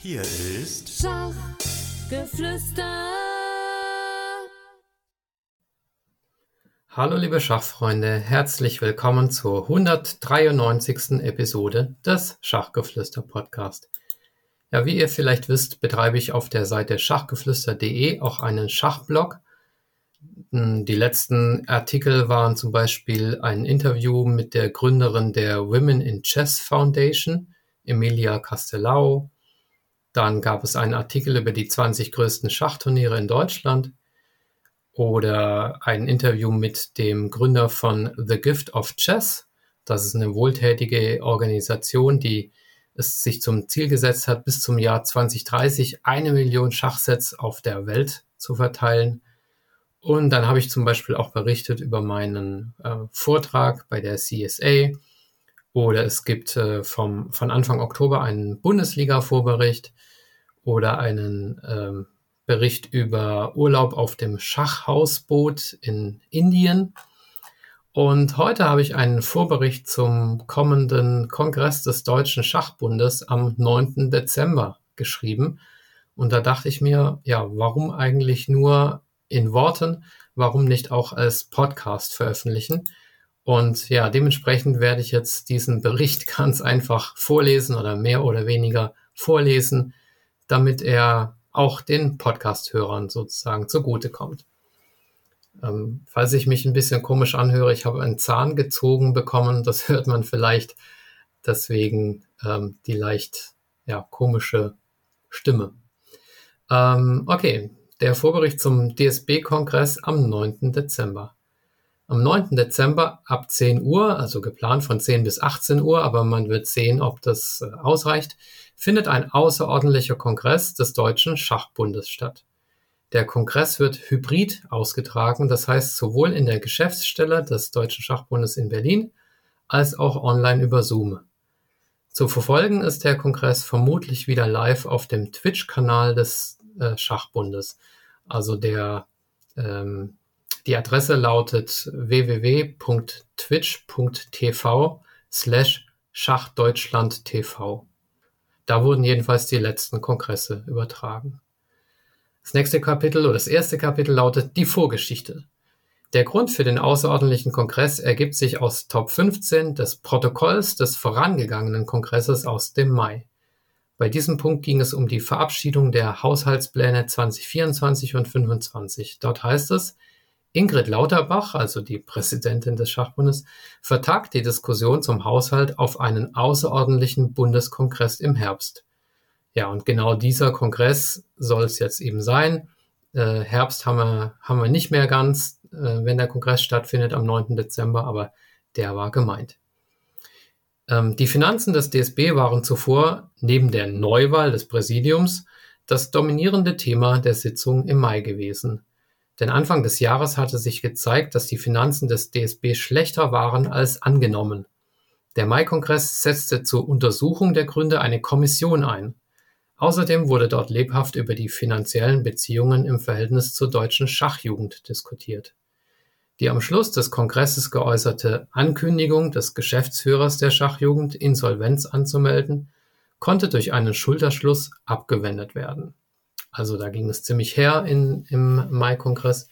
Hier ist Schachgeflüster. Hallo liebe Schachfreunde, herzlich willkommen zur 193. Episode des Schachgeflüster Podcast. Ja, wie ihr vielleicht wisst, betreibe ich auf der Seite schachgeflüster.de auch einen Schachblog. Hm, die letzten Artikel waren zum Beispiel ein Interview mit der Gründerin der Women in Chess Foundation, Emilia Castellao. Dann gab es einen Artikel über die 20 größten Schachturniere in Deutschland oder ein Interview mit dem Gründer von The Gift of Chess. Das ist eine wohltätige Organisation, die es sich zum Ziel gesetzt hat, bis zum Jahr 2030 eine Million Schachsets auf der Welt zu verteilen. Und dann habe ich zum Beispiel auch berichtet über meinen äh, Vortrag bei der CSA. Oder es gibt äh, vom, von Anfang Oktober einen Bundesliga-Vorbericht oder einen ähm, Bericht über Urlaub auf dem Schachhausboot in Indien. Und heute habe ich einen Vorbericht zum kommenden Kongress des Deutschen Schachbundes am 9. Dezember geschrieben. Und da dachte ich mir, ja, warum eigentlich nur in Worten? Warum nicht auch als Podcast veröffentlichen? Und ja, dementsprechend werde ich jetzt diesen Bericht ganz einfach vorlesen oder mehr oder weniger vorlesen, damit er auch den Podcast-Hörern sozusagen zugutekommt. Ähm, falls ich mich ein bisschen komisch anhöre, ich habe einen Zahn gezogen bekommen, das hört man vielleicht deswegen ähm, die leicht ja, komische Stimme. Ähm, okay, der Vorbericht zum DSB-Kongress am 9. Dezember. Am 9. Dezember ab 10 Uhr, also geplant von 10 bis 18 Uhr, aber man wird sehen, ob das äh, ausreicht, findet ein außerordentlicher Kongress des Deutschen Schachbundes statt. Der Kongress wird hybrid ausgetragen, das heißt sowohl in der Geschäftsstelle des Deutschen Schachbundes in Berlin als auch online über Zoom. Zu verfolgen ist der Kongress vermutlich wieder live auf dem Twitch-Kanal des äh, Schachbundes. Also der, ähm, die Adresse lautet www.twitch.tv slash schachdeutschlandtv. Da wurden jedenfalls die letzten Kongresse übertragen. Das nächste Kapitel oder das erste Kapitel lautet die Vorgeschichte. Der Grund für den außerordentlichen Kongress ergibt sich aus Top 15 des Protokolls des vorangegangenen Kongresses aus dem Mai. Bei diesem Punkt ging es um die Verabschiedung der Haushaltspläne 2024 und 2025. Dort heißt es, Ingrid Lauterbach, also die Präsidentin des Schachbundes, vertagt die Diskussion zum Haushalt auf einen außerordentlichen Bundeskongress im Herbst. Ja, und genau dieser Kongress soll es jetzt eben sein. Äh, Herbst haben wir, haben wir nicht mehr ganz, äh, wenn der Kongress stattfindet am 9. Dezember, aber der war gemeint. Ähm, die Finanzen des DSB waren zuvor neben der Neuwahl des Präsidiums das dominierende Thema der Sitzung im Mai gewesen. Denn Anfang des Jahres hatte sich gezeigt, dass die Finanzen des DSB schlechter waren als angenommen. Der Mai-Kongress setzte zur Untersuchung der Gründe eine Kommission ein. Außerdem wurde dort lebhaft über die finanziellen Beziehungen im Verhältnis zur deutschen Schachjugend diskutiert. Die am Schluss des Kongresses geäußerte Ankündigung des Geschäftsführers der Schachjugend, Insolvenz anzumelden, konnte durch einen Schulterschluss abgewendet werden. Also da ging es ziemlich her in, im Mai-Kongress.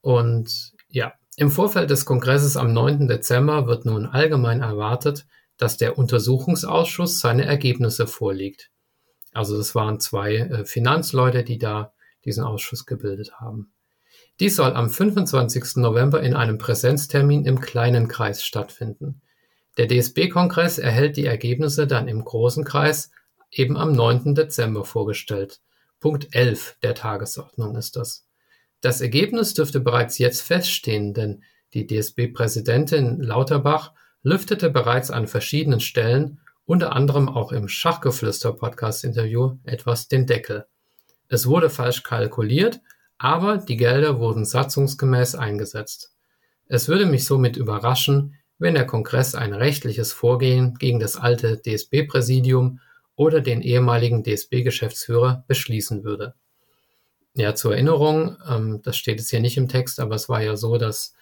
Und ja, im Vorfeld des Kongresses am 9. Dezember wird nun allgemein erwartet, dass der Untersuchungsausschuss seine Ergebnisse vorlegt. Also das waren zwei äh, Finanzleute, die da diesen Ausschuss gebildet haben. Dies soll am 25. November in einem Präsenztermin im kleinen Kreis stattfinden. Der DSB-Kongress erhält die Ergebnisse dann im großen Kreis eben am 9. Dezember vorgestellt. Punkt 11 der Tagesordnung ist das. Das Ergebnis dürfte bereits jetzt feststehen, denn die DSB-Präsidentin Lauterbach lüftete bereits an verschiedenen Stellen, unter anderem auch im Schachgeflüster-Podcast-Interview, etwas den Deckel. Es wurde falsch kalkuliert, aber die Gelder wurden satzungsgemäß eingesetzt. Es würde mich somit überraschen, wenn der Kongress ein rechtliches Vorgehen gegen das alte DSB-Präsidium oder den ehemaligen DSB-Geschäftsführer beschließen würde. Ja, zur Erinnerung, ähm, das steht jetzt hier nicht im Text, aber es war ja so, dass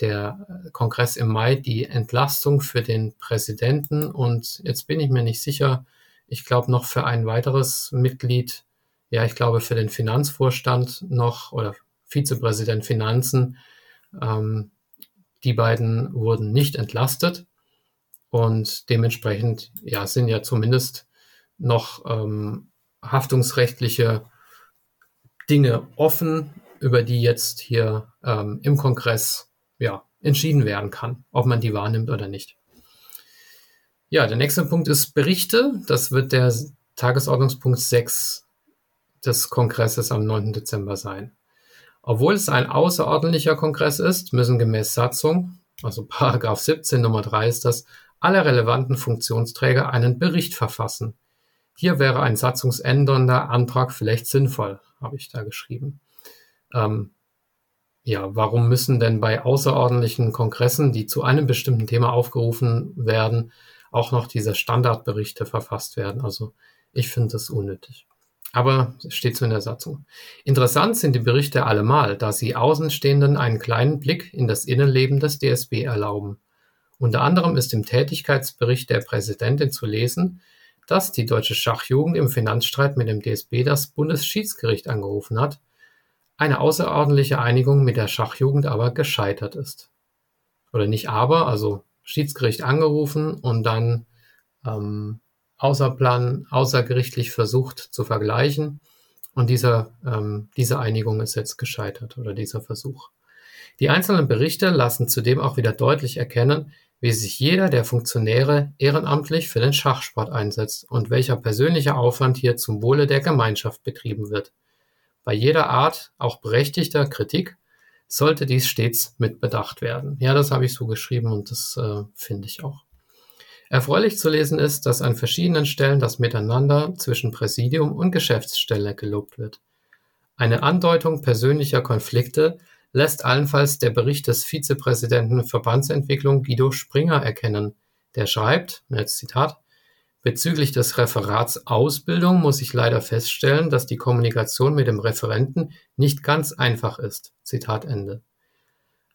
der Kongress im Mai die Entlastung für den Präsidenten und jetzt bin ich mir nicht sicher, Ich glaube noch für ein weiteres Mitglied, ja, ich glaube für den Finanzvorstand noch oder Vizepräsident Finanzen. Ähm, die beiden wurden nicht entlastet und dementsprechend ja sind ja zumindest noch ähm, haftungsrechtliche Dinge offen, über die jetzt hier ähm, im Kongress ja, entschieden werden kann, ob man die wahrnimmt oder nicht. Ja, der nächste Punkt ist Berichte. Das wird der Tagesordnungspunkt 6 des Kongresses am 9. Dezember sein. Obwohl es ein außerordentlicher Kongress ist, müssen gemäß Satzung, also Paragraph 17 Nummer 3 ist das, alle relevanten Funktionsträger einen Bericht verfassen. Hier wäre ein satzungsändernder Antrag vielleicht sinnvoll, habe ich da geschrieben. Ähm, ja, warum müssen denn bei außerordentlichen Kongressen, die zu einem bestimmten Thema aufgerufen werden, auch noch diese Standardberichte verfasst werden? Also ich finde das unnötig. Aber es steht so in der Satzung. Interessant sind die Berichte allemal, da sie Außenstehenden einen kleinen Blick in das Innenleben des DSB erlauben. Unter anderem ist im Tätigkeitsbericht der Präsidentin zu lesen, dass die deutsche Schachjugend im Finanzstreit mit dem DSB das Bundesschiedsgericht angerufen hat, eine außerordentliche Einigung mit der Schachjugend aber gescheitert ist. Oder nicht aber, also Schiedsgericht angerufen und dann ähm, Außerplan, außergerichtlich versucht zu vergleichen. Und dieser, ähm, diese Einigung ist jetzt gescheitert oder dieser Versuch. Die einzelnen Berichte lassen zudem auch wieder deutlich erkennen, wie sich jeder der Funktionäre ehrenamtlich für den Schachsport einsetzt und welcher persönliche Aufwand hier zum Wohle der Gemeinschaft betrieben wird. Bei jeder Art, auch berechtigter Kritik, sollte dies stets mit bedacht werden. Ja, das habe ich so geschrieben und das äh, finde ich auch. Erfreulich zu lesen ist, dass an verschiedenen Stellen das Miteinander zwischen Präsidium und Geschäftsstelle gelobt wird. Eine Andeutung persönlicher Konflikte lässt allenfalls der Bericht des Vizepräsidenten Verbandsentwicklung Guido Springer erkennen. Der schreibt, jetzt Zitat, Bezüglich des Referats Ausbildung muss ich leider feststellen, dass die Kommunikation mit dem Referenten nicht ganz einfach ist. Zitat Ende.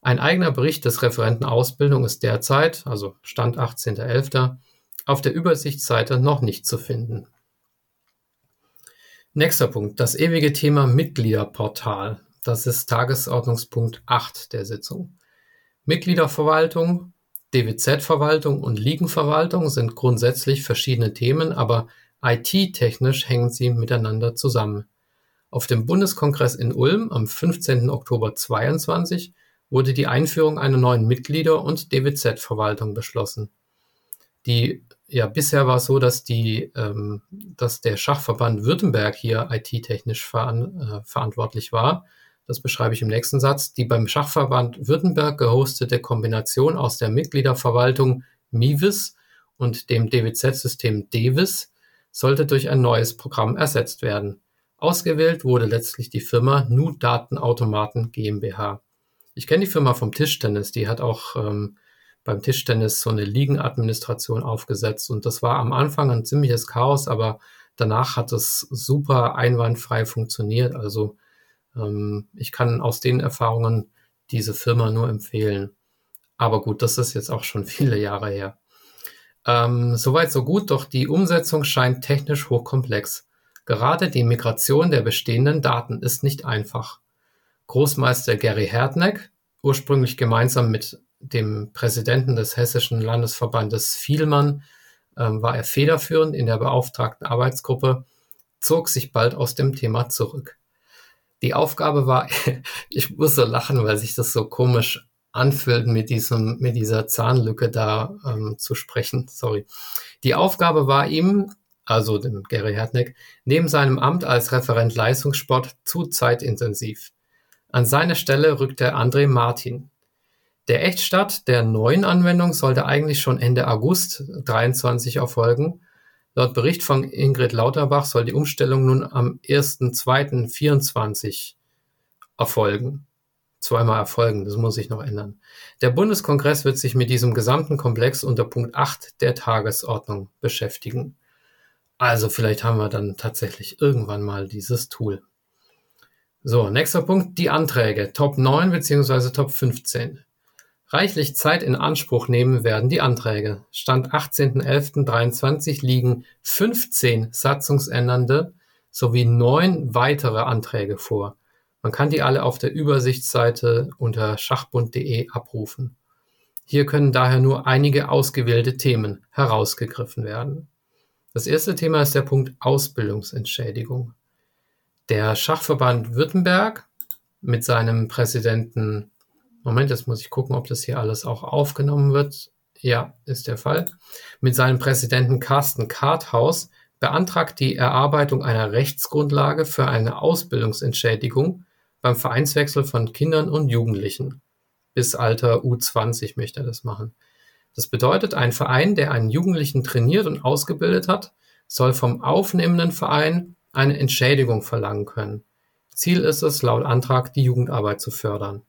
Ein eigener Bericht des Referenten Ausbildung ist derzeit, also Stand 18.11., auf der Übersichtsseite noch nicht zu finden. Nächster Punkt, das ewige Thema Mitgliederportal. Das ist Tagesordnungspunkt 8 der Sitzung. Mitgliederverwaltung, DWZ-Verwaltung und Ligenverwaltung sind grundsätzlich verschiedene Themen, aber IT-technisch hängen sie miteinander zusammen. Auf dem Bundeskongress in Ulm am 15. Oktober 22 wurde die Einführung einer neuen Mitglieder- und DWZ-Verwaltung beschlossen. Die ja bisher war es so, dass die, ähm, dass der Schachverband Württemberg hier IT-technisch veran, äh, verantwortlich war das beschreibe ich im nächsten Satz, die beim Schachverband Württemberg gehostete Kombination aus der Mitgliederverwaltung MIVIS und dem DWZ-System DEVIS sollte durch ein neues Programm ersetzt werden. Ausgewählt wurde letztlich die Firma Nu Datenautomaten GmbH. Ich kenne die Firma vom Tischtennis, die hat auch ähm, beim Tischtennis so eine Ligenadministration aufgesetzt und das war am Anfang ein ziemliches Chaos, aber danach hat es super einwandfrei funktioniert. Also ähm, ich kann aus den Erfahrungen diese Firma nur empfehlen. Aber gut, das ist jetzt auch schon viele Jahre her. Ähm, soweit so gut, doch die Umsetzung scheint technisch hochkomplex. Gerade die Migration der bestehenden Daten ist nicht einfach. Großmeister Gary Herdneck, ursprünglich gemeinsam mit dem Präsidenten des Hessischen Landesverbandes Vielmann, ähm, war er federführend in der beauftragten Arbeitsgruppe, zog sich bald aus dem Thema zurück. Die Aufgabe war, ich musste lachen, weil sich das so komisch anfühlt, mit diesem, mit dieser Zahnlücke da ähm, zu sprechen. Sorry. Die Aufgabe war ihm, also dem Gary Hertneck, neben seinem Amt als Referent Leistungssport zu zeitintensiv. An seine Stelle rückte André Martin. Der Echtstart der neuen Anwendung sollte eigentlich schon Ende August 23 erfolgen, Laut Bericht von Ingrid Lauterbach soll die Umstellung nun am 1.2.24 erfolgen. Zweimal erfolgen, das muss sich noch ändern. Der Bundeskongress wird sich mit diesem gesamten Komplex unter Punkt 8 der Tagesordnung beschäftigen. Also vielleicht haben wir dann tatsächlich irgendwann mal dieses Tool. So, nächster Punkt, die Anträge. Top 9 bzw. Top 15. Reichlich Zeit in Anspruch nehmen werden die Anträge. Stand 18.11.23 liegen 15 satzungsändernde sowie neun weitere Anträge vor. Man kann die alle auf der Übersichtsseite unter schachbund.de abrufen. Hier können daher nur einige ausgewählte Themen herausgegriffen werden. Das erste Thema ist der Punkt Ausbildungsentschädigung. Der Schachverband Württemberg mit seinem Präsidenten, Moment, jetzt muss ich gucken, ob das hier alles auch aufgenommen wird. Ja, ist der Fall. Mit seinem Präsidenten Carsten Karthaus beantragt die Erarbeitung einer Rechtsgrundlage für eine Ausbildungsentschädigung beim Vereinswechsel von Kindern und Jugendlichen. Bis Alter U20 möchte er das machen. Das bedeutet, ein Verein, der einen Jugendlichen trainiert und ausgebildet hat, soll vom aufnehmenden Verein eine Entschädigung verlangen können. Ziel ist es, laut Antrag die Jugendarbeit zu fördern.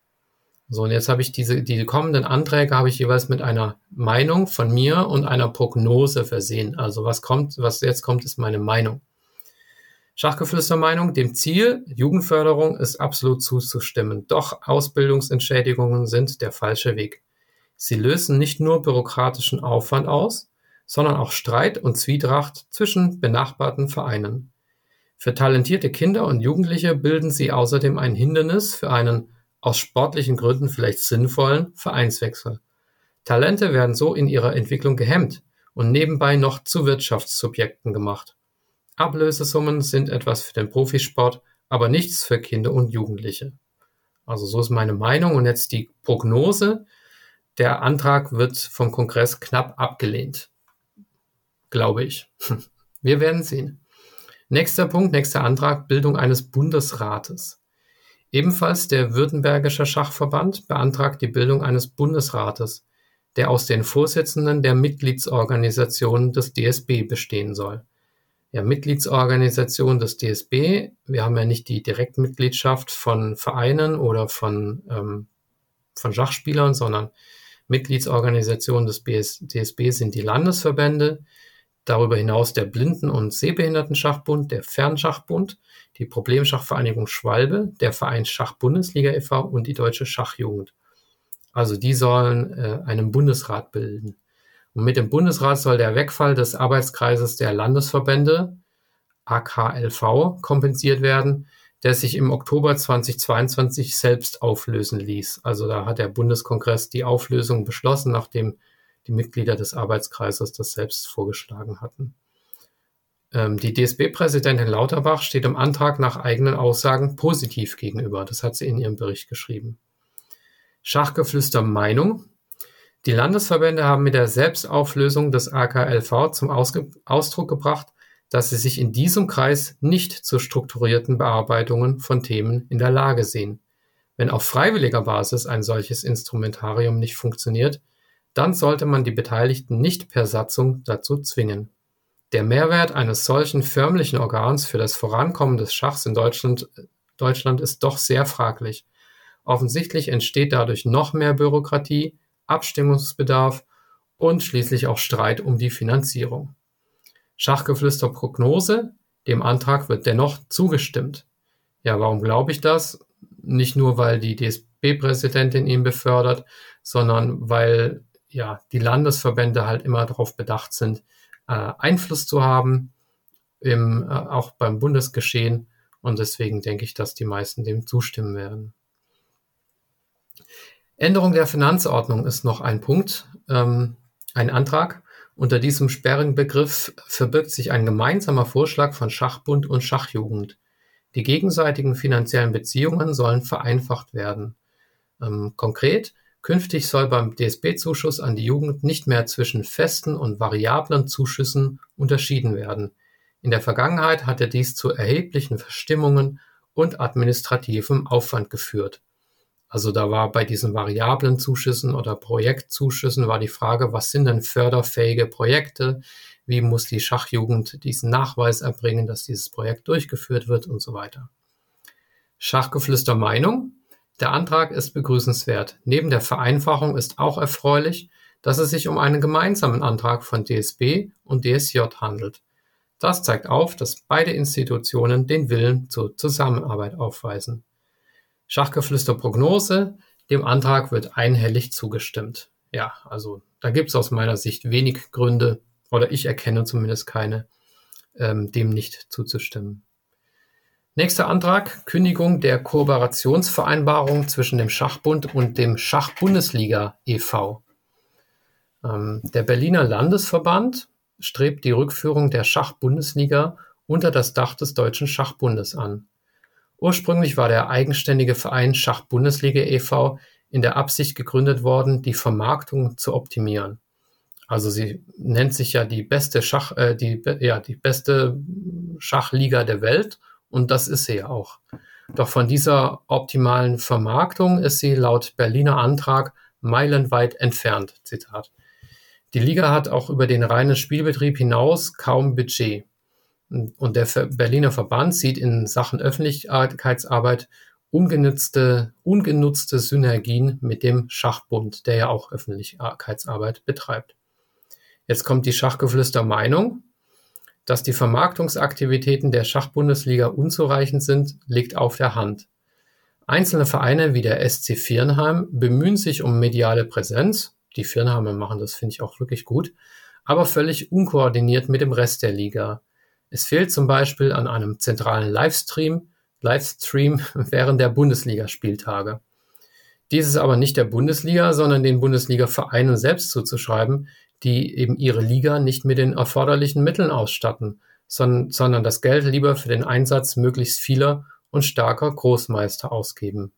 So, und jetzt habe ich diese, die kommenden Anträge habe ich jeweils mit einer Meinung von mir und einer Prognose versehen. Also was kommt, was jetzt kommt, ist meine Meinung. Schachgeflüster-Meinung, dem Ziel Jugendförderung ist absolut zuzustimmen. Doch Ausbildungsentschädigungen sind der falsche Weg. Sie lösen nicht nur bürokratischen Aufwand aus, sondern auch Streit und Zwietracht zwischen benachbarten Vereinen. Für talentierte Kinder und Jugendliche bilden sie außerdem ein Hindernis für einen aus sportlichen Gründen vielleicht sinnvollen Vereinswechsel. Talente werden so in ihrer Entwicklung gehemmt und nebenbei noch zu Wirtschaftssubjekten gemacht. Ablösesummen sind etwas für den Profisport, aber nichts für Kinder und Jugendliche. Also so ist meine Meinung und jetzt die Prognose. Der Antrag wird vom Kongress knapp abgelehnt. Glaube ich. Wir werden sehen. Nächster Punkt, nächster Antrag, Bildung eines Bundesrates. Ebenfalls der Württembergische Schachverband beantragt die Bildung eines Bundesrates, der aus den Vorsitzenden der Mitgliedsorganisationen des DSB bestehen soll. Ja, Mitgliedsorganisation des DSB, wir haben ja nicht die Direktmitgliedschaft von Vereinen oder von, ähm, von Schachspielern, sondern Mitgliedsorganisation des BS DSB sind die Landesverbände, darüber hinaus der Blinden- und Sehbehindertenschachbund, der Fernschachbund, die Problemschachvereinigung Schwalbe, der Verein Schach-Bundesliga e.V. und die Deutsche Schachjugend. Also die sollen äh, einen Bundesrat bilden. Und mit dem Bundesrat soll der Wegfall des Arbeitskreises der Landesverbände AKLV kompensiert werden, der sich im Oktober 2022 selbst auflösen ließ. Also da hat der Bundeskongress die Auflösung beschlossen, nachdem die Mitglieder des Arbeitskreises das selbst vorgeschlagen hatten. Ähm, die DSB-Präsidentin Lauterbach steht dem Antrag nach eigenen Aussagen positiv gegenüber. Das hat sie in ihrem Bericht geschrieben. Schachgeflüster Meinung. Die Landesverbände haben mit der Selbstauflösung des AKLV zum Ausge Ausdruck gebracht, dass sie sich in diesem Kreis nicht zu strukturierten Bearbeitungen von Themen in der Lage sehen. Wenn auf freiwilliger Basis ein solches Instrumentarium nicht funktioniert, dann sollte man die Beteiligten nicht per Satzung dazu zwingen. Der Mehrwert eines solchen förmlichen Organs für das Vorankommen des Schachs in Deutschland, Deutschland ist doch sehr fraglich. Offensichtlich entsteht dadurch noch mehr Bürokratie, Abstimmungsbedarf und schließlich auch Streit um die Finanzierung. Schachgeflüster Prognose, dem Antrag wird dennoch zugestimmt. Ja, warum glaube ich das? Nicht nur, weil die DSB-Präsidentin ihn befördert, sondern weil ja die Landesverbände halt immer darauf bedacht sind, äh, Einfluss zu haben, im, äh, auch beim Bundesgeschehen. Und deswegen denke ich, dass die meisten dem zustimmen werden. Änderung der Finanzordnung ist noch ein Punkt, ähm, ein Antrag. Unter diesem sperrigen Begriff verbirgt sich ein gemeinsamer Vorschlag von Schachbund und Schachjugend. Die gegenseitigen finanziellen Beziehungen sollen vereinfacht werden. Ähm, konkret, Künftig soll beim DSB-Zuschuss an die Jugend nicht mehr zwischen festen und variablen Zuschüssen unterschieden werden. In der Vergangenheit hatte dies zu erheblichen Verstimmungen und administrativem Aufwand geführt. Also da war bei diesen variablen Zuschüssen oder Projektzuschüssen war die Frage, was sind denn förderfähige Projekte? Wie muss die Schachjugend diesen Nachweis erbringen, dass dieses Projekt durchgeführt wird und so weiter. Schachgeflüster Meinung. Der Antrag ist begrüßenswert. Neben der Vereinfachung ist auch erfreulich, dass es sich um einen gemeinsamen Antrag von DSB und DSJ handelt. Das zeigt auf, dass beide Institutionen den Willen zur Zusammenarbeit aufweisen. Schachgeflüster Prognose. Dem Antrag wird einhellig zugestimmt. Ja, also da gibt es aus meiner Sicht wenig Gründe, oder ich erkenne zumindest keine, ähm, dem nicht zuzustimmen. Nächster Antrag, Kündigung der Kooperationsvereinbarung zwischen dem Schachbund und dem Schachbundesliga e.V. Ähm, der Berliner Landesverband strebt die Rückführung der Schachbundesliga unter das Dach des Deutschen Schachbundes an. Ursprünglich war der eigenständige Verein Schachbundesliga e.V. in der Absicht gegründet worden, die Vermarktung zu optimieren. Also sie nennt sich ja die beste Schach, äh, die, ja, die beste Schachliga der Welt und das ist sie ja auch. Doch von dieser optimalen Vermarktung ist sie laut Berliner Antrag meilenweit entfernt. Zitat. Die Liga hat auch über den reinen Spielbetrieb hinaus kaum Budget. Und der Berliner Verband sieht in Sachen Öffentlichkeitsarbeit ungenutzte, ungenutzte Synergien mit dem Schachbund, der ja auch Öffentlichkeitsarbeit betreibt. Jetzt kommt die Schachgeflüster Meinung. Dass die Vermarktungsaktivitäten der Schachbundesliga unzureichend sind, liegt auf der Hand. Einzelne Vereine wie der SC Viernheim bemühen sich um mediale Präsenz. Die Viernheimer machen das, finde ich, auch wirklich gut, aber völlig unkoordiniert mit dem Rest der Liga. Es fehlt zum Beispiel an einem zentralen Livestream, Livestream während der Bundesligaspieltage. Dies ist aber nicht der Bundesliga, sondern den Bundesliga-Vereinen selbst zuzuschreiben, die eben ihre Liga nicht mit den erforderlichen Mitteln ausstatten, sondern, sondern das Geld lieber für den Einsatz möglichst vieler und starker Großmeister ausgeben.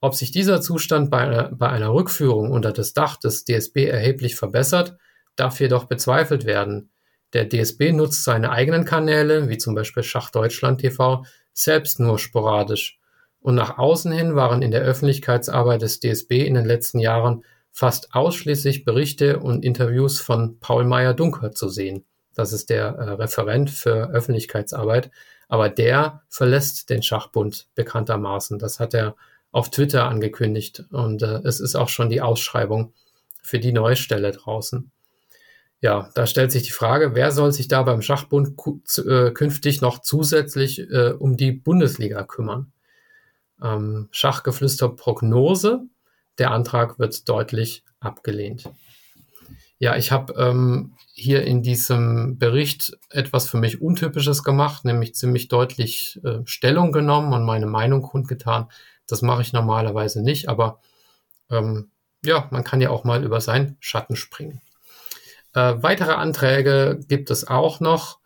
Ob sich dieser Zustand bei einer, bei einer Rückführung unter das Dach des DSB erheblich verbessert, darf jedoch bezweifelt werden. Der DSB nutzt seine eigenen Kanäle, wie zum Beispiel Schach Deutschland TV, selbst nur sporadisch. Und nach außen hin waren in der Öffentlichkeitsarbeit des DSB in den letzten Jahren fast ausschließlich Berichte und Interviews von Paul Meyer-Dunker zu sehen. Das ist der äh, Referent für Öffentlichkeitsarbeit. Aber der verlässt den Schachbund bekanntermaßen. Das hat er auf Twitter angekündigt. Und äh, es ist auch schon die Ausschreibung für die neue Stelle draußen. Ja, da stellt sich die Frage, wer soll sich da beim Schachbund äh, künftig noch zusätzlich äh, um die Bundesliga kümmern? Ähm, Schachgeflüster Prognose. Der Antrag wird deutlich abgelehnt. Ja, ich habe ähm, hier in diesem Bericht etwas für mich Untypisches gemacht, nämlich ziemlich deutlich äh, Stellung genommen und meine Meinung kundgetan. Das mache ich normalerweise nicht, aber ähm, ja, man kann ja auch mal über seinen Schatten springen. Äh, weitere Anträge gibt es auch noch.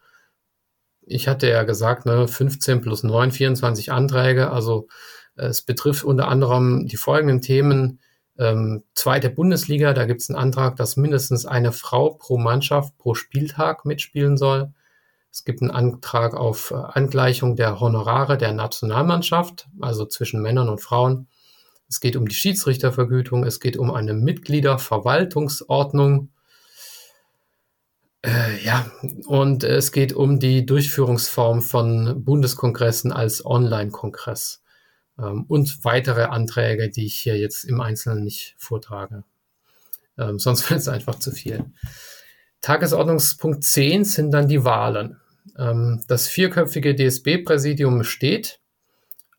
Ich hatte ja gesagt, ne, 15 plus 9, 24 Anträge. Also es betrifft unter anderem die folgenden Themen. Ähm, zweite Bundesliga, da gibt es einen Antrag, dass mindestens eine Frau pro Mannschaft pro Spieltag mitspielen soll. Es gibt einen Antrag auf äh, Angleichung der Honorare der Nationalmannschaft, also zwischen Männern und Frauen. Es geht um die Schiedsrichtervergütung, es geht um eine Mitgliederverwaltungsordnung äh, ja, und es geht um die Durchführungsform von Bundeskongressen als Online-Kongress und weitere Anträge, die ich hier jetzt im Einzelnen nicht vortrage. Ähm, sonst wird es einfach zu viel. Tagesordnungspunkt 10 sind dann die Wahlen. Ähm, das vierköpfige DSB-Präsidium steht.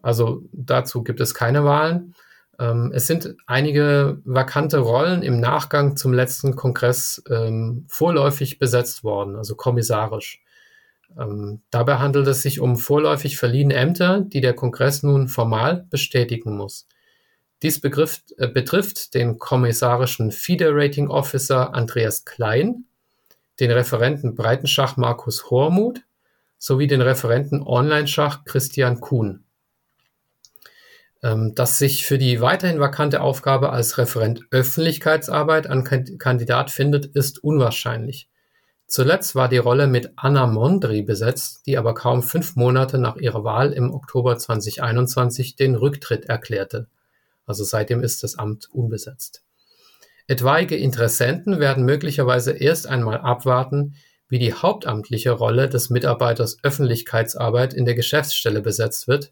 Also dazu gibt es keine Wahlen. Ähm, es sind einige vakante Rollen im Nachgang zum letzten Kongress ähm, vorläufig besetzt worden, also kommissarisch. Ähm, dabei handelt es sich um vorläufig verliehene Ämter, die der Kongress nun formal bestätigen muss. Dies begriff, äh, betrifft den kommissarischen Federating Officer Andreas Klein, den Referenten Breitenschach Markus Hormuth sowie den Referenten Online-Schach Christian Kuhn. Ähm, dass sich für die weiterhin vakante Aufgabe als Referent Öffentlichkeitsarbeit ein Kandidat findet, ist unwahrscheinlich. Zuletzt war die Rolle mit Anna Mondri besetzt, die aber kaum fünf Monate nach ihrer Wahl im Oktober 2021 den Rücktritt erklärte. Also seitdem ist das Amt unbesetzt. Etwaige Interessenten werden möglicherweise erst einmal abwarten, wie die hauptamtliche Rolle des Mitarbeiters Öffentlichkeitsarbeit in der Geschäftsstelle besetzt wird,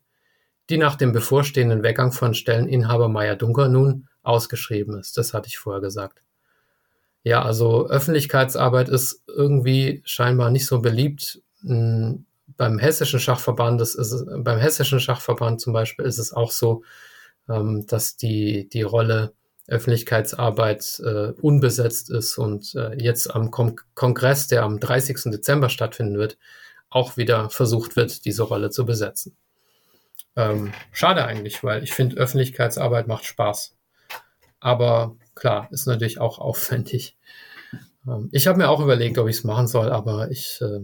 die nach dem bevorstehenden Weggang von Stelleninhaber Meier Dunker nun ausgeschrieben ist. Das hatte ich vorher gesagt. Ja, also Öffentlichkeitsarbeit ist irgendwie scheinbar nicht so beliebt. Hm, beim hessischen Schachverband ist beim hessischen Schachverband zum Beispiel ist es auch so, ähm, dass die, die Rolle Öffentlichkeitsarbeit äh, unbesetzt ist und äh, jetzt am Kon Kongress, der am 30. Dezember stattfinden wird, auch wieder versucht wird, diese Rolle zu besetzen. Ähm, schade eigentlich, weil ich finde, Öffentlichkeitsarbeit macht Spaß. Aber klar, ist natürlich auch aufwendig. Ähm, ich habe mir auch überlegt, ob ich es machen soll, aber ich, äh,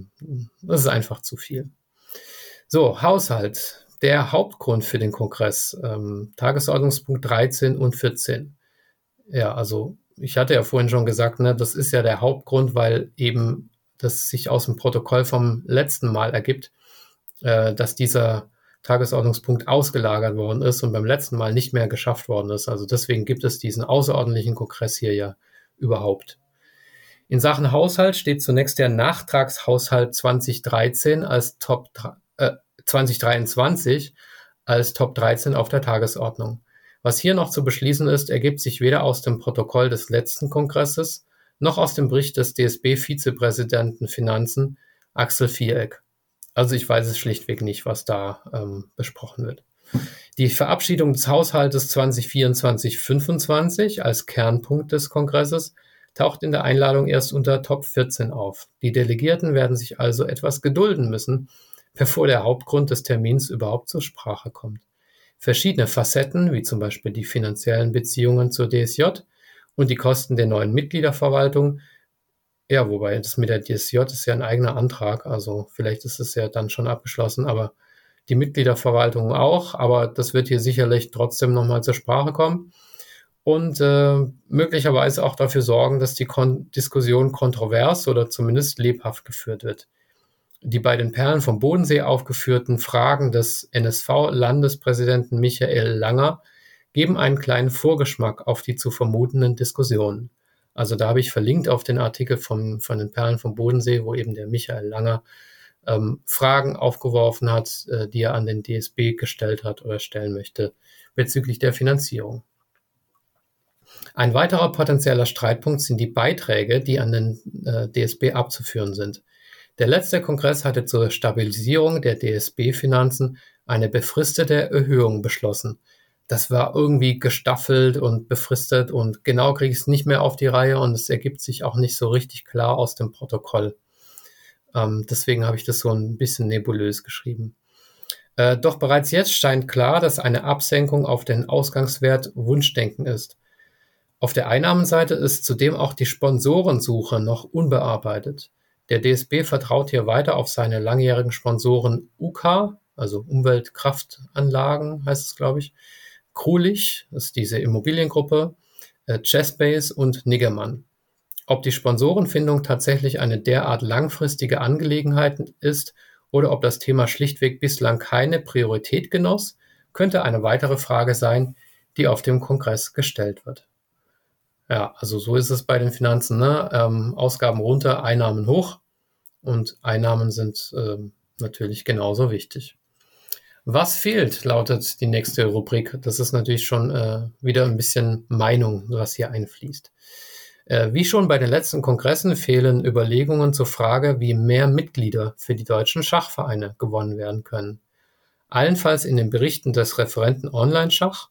das ist einfach zu viel. So, Haushalt. Der Hauptgrund für den Kongress. Ähm, Tagesordnungspunkt 13 und 14. Ja, also ich hatte ja vorhin schon gesagt, ne, das ist ja der Hauptgrund, weil eben das sich aus dem Protokoll vom letzten Mal ergibt, äh, dass dieser Tagesordnungspunkt ausgelagert worden ist und beim letzten Mal nicht mehr geschafft worden ist. Also deswegen gibt es diesen außerordentlichen Kongress hier ja überhaupt. In Sachen Haushalt steht zunächst der Nachtragshaushalt 2013 als Top äh, 2023 als Top 13 auf der Tagesordnung. Was hier noch zu beschließen ist, ergibt sich weder aus dem Protokoll des letzten Kongresses noch aus dem Bericht des DSB-Vizepräsidenten Finanzen Axel Viereck. Also ich weiß es schlichtweg nicht, was da ähm, besprochen wird. Die Verabschiedung des Haushaltes 2024-25 als Kernpunkt des Kongresses taucht in der Einladung erst unter Top 14 auf. Die Delegierten werden sich also etwas gedulden müssen, bevor der Hauptgrund des Termins überhaupt zur Sprache kommt. Verschiedene Facetten, wie zum Beispiel die finanziellen Beziehungen zur DSJ und die Kosten der neuen Mitgliederverwaltung, ja, wobei das mit der DSJ ist ja ein eigener Antrag, also vielleicht ist es ja dann schon abgeschlossen, aber die Mitgliederverwaltung auch, aber das wird hier sicherlich trotzdem nochmal zur Sprache kommen und äh, möglicherweise auch dafür sorgen, dass die Kon Diskussion kontrovers oder zumindest lebhaft geführt wird die bei den Perlen vom Bodensee aufgeführten Fragen des NSV-Landespräsidenten Michael Langer geben einen kleinen Vorgeschmack auf die zu vermutenden Diskussionen. Also da habe ich verlinkt auf den Artikel vom, von den Perlen vom Bodensee, wo eben der Michael Langer ähm, Fragen aufgeworfen hat, äh, die er an den DSB gestellt hat oder stellen möchte bezüglich der Finanzierung. Ein weiterer potenzieller Streitpunkt sind die Beiträge, die an den äh, DSB abzuführen sind. Der letzte Kongress hatte zur Stabilisierung der DSB-Finanzen eine befristete Erhöhung beschlossen. Das war irgendwie gestaffelt und befristet und genau kriege ich es nicht mehr auf die Reihe und es ergibt sich auch nicht so richtig klar aus dem Protokoll. Ähm, deswegen habe ich das so ein bisschen nebulös geschrieben. Äh, doch bereits jetzt scheint klar, dass eine Absenkung auf den Ausgangswert Wunschdenken ist. Auf der Einnahmenseite ist zudem auch die Sponsorensuche noch unbearbeitet. Der DSB vertraut hier weiter auf seine langjährigen Sponsoren UK, also Umweltkraftanlagen heißt es, glaube ich, Krulich, das ist diese Immobiliengruppe, äh, Chessbase und Niggermann. Ob die Sponsorenfindung tatsächlich eine derart langfristige Angelegenheit ist oder ob das Thema schlichtweg bislang keine Priorität genoss, könnte eine weitere Frage sein, die auf dem Kongress gestellt wird. Ja, also so ist es bei den Finanzen. Ne? Ähm, Ausgaben runter, Einnahmen hoch und Einnahmen sind ähm, natürlich genauso wichtig. Was fehlt, lautet die nächste Rubrik. Das ist natürlich schon äh, wieder ein bisschen Meinung, was hier einfließt. Äh, wie schon bei den letzten Kongressen fehlen Überlegungen zur Frage, wie mehr Mitglieder für die deutschen Schachvereine gewonnen werden können. Allenfalls in den Berichten des Referenten Online-Schach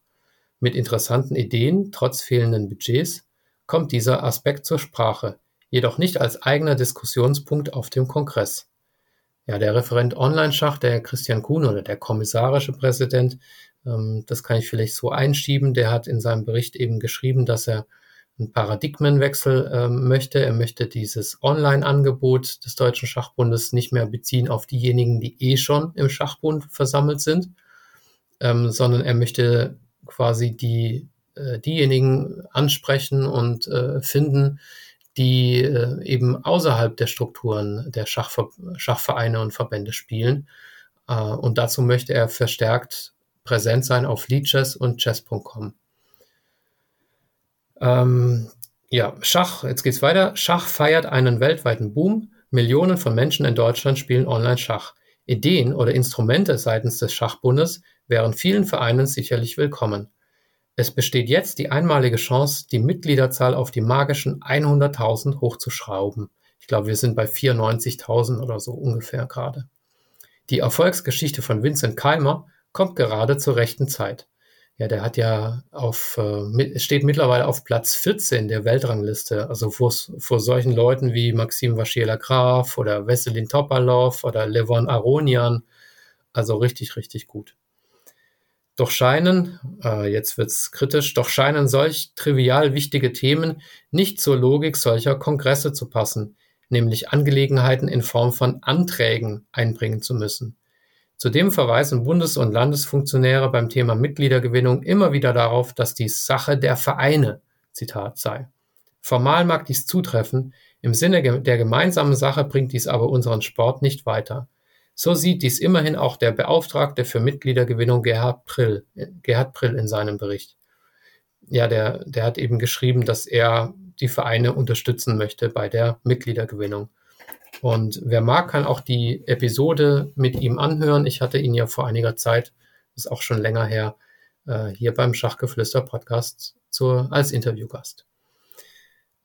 mit interessanten Ideen, trotz fehlenden Budgets, kommt dieser Aspekt zur Sprache, jedoch nicht als eigener Diskussionspunkt auf dem Kongress. Ja, der Referent Online-Schach, der Christian Kuhn oder der kommissarische Präsident, ähm, das kann ich vielleicht so einschieben, der hat in seinem Bericht eben geschrieben, dass er einen Paradigmenwechsel ähm, möchte. Er möchte dieses Online-Angebot des Deutschen Schachbundes nicht mehr beziehen auf diejenigen, die eh schon im Schachbund versammelt sind, ähm, sondern er möchte quasi die, äh, diejenigen ansprechen und äh, finden, die äh, eben außerhalb der Strukturen der Schachver Schachvereine und Verbände spielen. Äh, und dazu möchte er verstärkt präsent sein auf Leadchess und chess.com. Ähm, ja, Schach, jetzt geht's weiter. Schach feiert einen weltweiten Boom. Millionen von Menschen in Deutschland spielen online Schach. Ideen oder Instrumente seitens des Schachbundes wären vielen Vereinen sicherlich willkommen. Es besteht jetzt die einmalige Chance, die Mitgliederzahl auf die magischen 100.000 hochzuschrauben. Ich glaube, wir sind bei 94.000 oder so ungefähr gerade. Die Erfolgsgeschichte von Vincent Keimer kommt gerade zur rechten Zeit. Ja, der hat ja auf, äh, steht mittlerweile auf Platz 14 der Weltrangliste. Also vor, vor solchen Leuten wie Maxim Vachiela Graf oder Veselin Topalov oder Levon Aronian. Also richtig, richtig gut. Doch scheinen, äh, jetzt wird's kritisch, doch scheinen solch trivial wichtige Themen nicht zur Logik solcher Kongresse zu passen, nämlich Angelegenheiten in Form von Anträgen einbringen zu müssen. Zudem verweisen Bundes- und Landesfunktionäre beim Thema Mitgliedergewinnung immer wieder darauf, dass dies Sache der Vereine, Zitat sei. Formal mag dies zutreffen, im Sinne der gemeinsamen Sache bringt dies aber unseren Sport nicht weiter. So sieht dies immerhin auch der Beauftragte für Mitgliedergewinnung Gerhard Prill, Gerhard Prill in seinem Bericht. Ja, der, der hat eben geschrieben, dass er die Vereine unterstützen möchte bei der Mitgliedergewinnung. Und wer mag, kann auch die Episode mit ihm anhören. Ich hatte ihn ja vor einiger Zeit, ist auch schon länger her, äh, hier beim Schachgeflüster Podcast zur, als Interviewgast.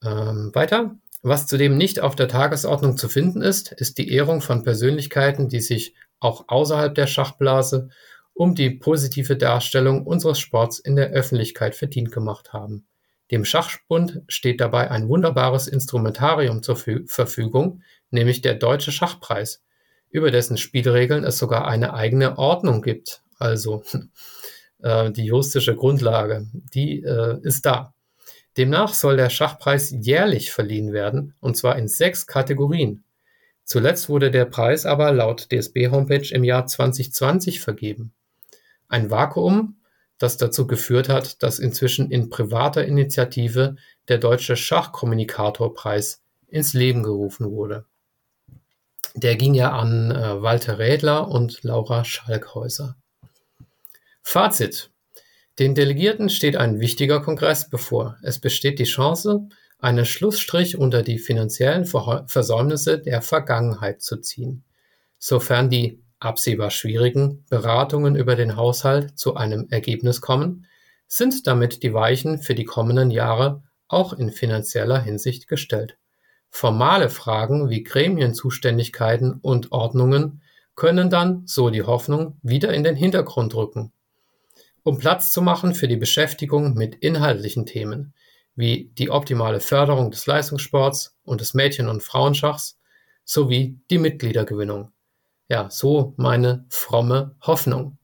Ähm, weiter. Was zudem nicht auf der Tagesordnung zu finden ist, ist die Ehrung von Persönlichkeiten, die sich auch außerhalb der Schachblase um die positive Darstellung unseres Sports in der Öffentlichkeit verdient gemacht haben. Dem Schachbund steht dabei ein wunderbares Instrumentarium zur Verfügung, nämlich der Deutsche Schachpreis, über dessen Spielregeln es sogar eine eigene Ordnung gibt. Also äh, die juristische Grundlage, die äh, ist da. Demnach soll der Schachpreis jährlich verliehen werden, und zwar in sechs Kategorien. Zuletzt wurde der Preis aber laut DSB-Homepage im Jahr 2020 vergeben. Ein Vakuum, das dazu geführt hat, dass inzwischen in privater Initiative der Deutsche Schachkommunikatorpreis ins Leben gerufen wurde. Der ging ja an äh, Walter Rädler und Laura Schalkhäuser. Fazit. Den Delegierten steht ein wichtiger Kongress bevor. Es besteht die Chance, einen Schlussstrich unter die finanziellen Versäumnisse der Vergangenheit zu ziehen, sofern die absehbar schwierigen Beratungen über den Haushalt zu einem Ergebnis kommen, sind damit die Weichen für die kommenden Jahre auch in finanzieller Hinsicht gestellt. Formale Fragen wie Gremienzuständigkeiten und Ordnungen können dann, so die Hoffnung, wieder in den Hintergrund rücken um Platz zu machen für die Beschäftigung mit inhaltlichen Themen wie die optimale Förderung des Leistungssports und des Mädchen- und Frauenschachs sowie die Mitgliedergewinnung. Ja, so meine fromme Hoffnung.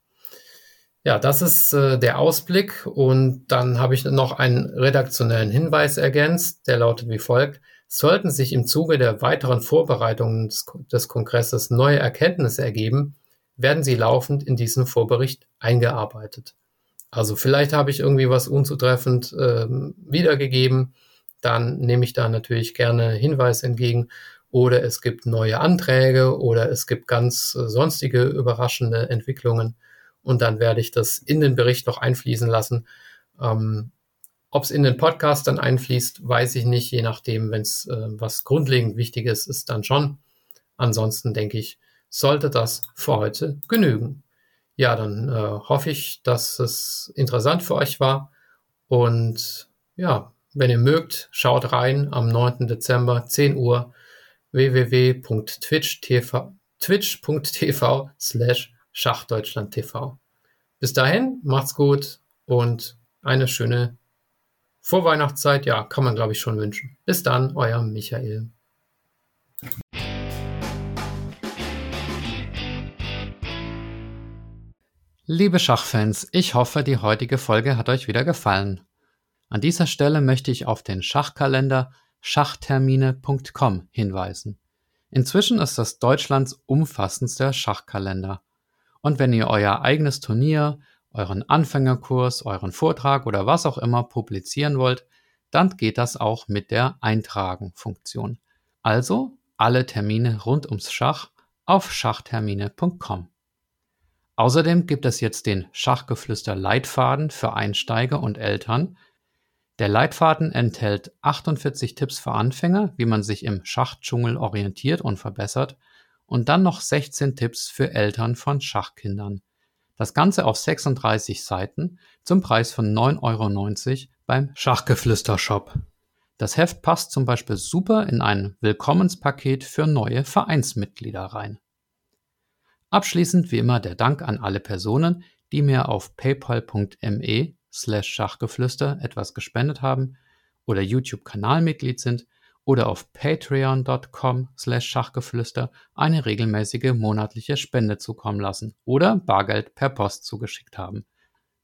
Ja, das ist äh, der Ausblick und dann habe ich noch einen redaktionellen Hinweis ergänzt, der lautet wie folgt. Sollten sich im Zuge der weiteren Vorbereitungen des, des Kongresses neue Erkenntnisse ergeben, werden sie laufend in diesen Vorbericht eingearbeitet. Also vielleicht habe ich irgendwie was unzutreffend äh, wiedergegeben, dann nehme ich da natürlich gerne Hinweise entgegen. Oder es gibt neue Anträge oder es gibt ganz äh, sonstige überraschende Entwicklungen. Und dann werde ich das in den Bericht noch einfließen lassen. Ähm, Ob es in den Podcast dann einfließt, weiß ich nicht. Je nachdem, wenn es äh, was grundlegend Wichtiges ist, dann schon. Ansonsten denke ich, sollte das für heute genügen. Ja, dann äh, hoffe ich, dass es interessant für euch war. Und ja, wenn ihr mögt, schaut rein am 9. Dezember 10 Uhr www.twitch.tv slash schachdeutschlandtv. Bis dahin, macht's gut und eine schöne Vorweihnachtszeit. Ja, kann man glaube ich schon wünschen. Bis dann, euer Michael. Liebe Schachfans, ich hoffe, die heutige Folge hat euch wieder gefallen. An dieser Stelle möchte ich auf den Schachkalender schachtermine.com hinweisen. Inzwischen ist das Deutschlands umfassendster Schachkalender. Und wenn ihr euer eigenes Turnier, euren Anfängerkurs, euren Vortrag oder was auch immer publizieren wollt, dann geht das auch mit der Eintragen-Funktion. Also alle Termine rund ums Schach auf schachtermine.com. Außerdem gibt es jetzt den Schachgeflüster Leitfaden für Einsteiger und Eltern. Der Leitfaden enthält 48 Tipps für Anfänger, wie man sich im Schachdschungel orientiert und verbessert, und dann noch 16 Tipps für Eltern von Schachkindern. Das Ganze auf 36 Seiten zum Preis von 9,90 Euro beim Schachgeflüster Shop. Das Heft passt zum Beispiel super in ein Willkommenspaket für neue Vereinsmitglieder rein. Abschließend wie immer der Dank an alle Personen, die mir auf paypal.me slash Schachgeflüster etwas gespendet haben oder YouTube-Kanalmitglied sind oder auf patreon.com slash Schachgeflüster eine regelmäßige monatliche Spende zukommen lassen oder Bargeld per Post zugeschickt haben.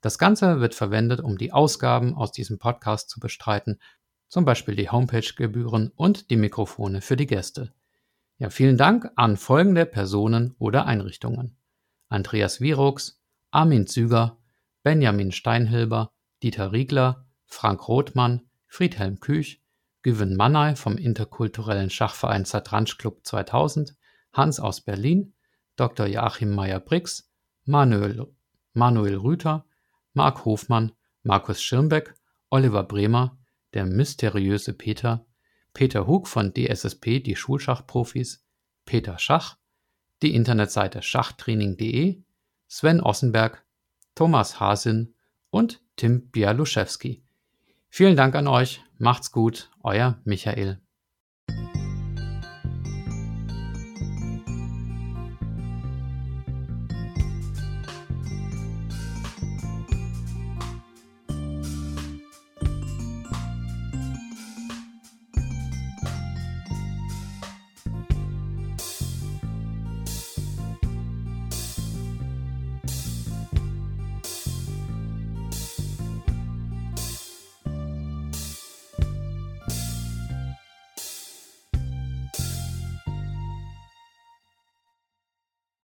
Das Ganze wird verwendet, um die Ausgaben aus diesem Podcast zu bestreiten, zum Beispiel die Homepage-Gebühren und die Mikrofone für die Gäste. Ja, vielen Dank an folgende Personen oder Einrichtungen. Andreas Virux, Armin Züger, Benjamin Steinhilber, Dieter Riegler, Frank Rothmann, Friedhelm Küch, Güven Mannay vom interkulturellen Schachverein Zatransch Club 2000, Hans aus Berlin, Dr. Joachim Meyer-Brix, Manuel, Manuel Rüther, Marc Hofmann, Markus Schirmbeck, Oliver Bremer, der mysteriöse Peter, Peter Hug von DSSP Die Schulschachprofis, Peter Schach, die Internetseite schachtraining.de, Sven Ossenberg, Thomas Hasin und Tim Bialuszewski. Vielen Dank an euch, macht's gut, euer Michael.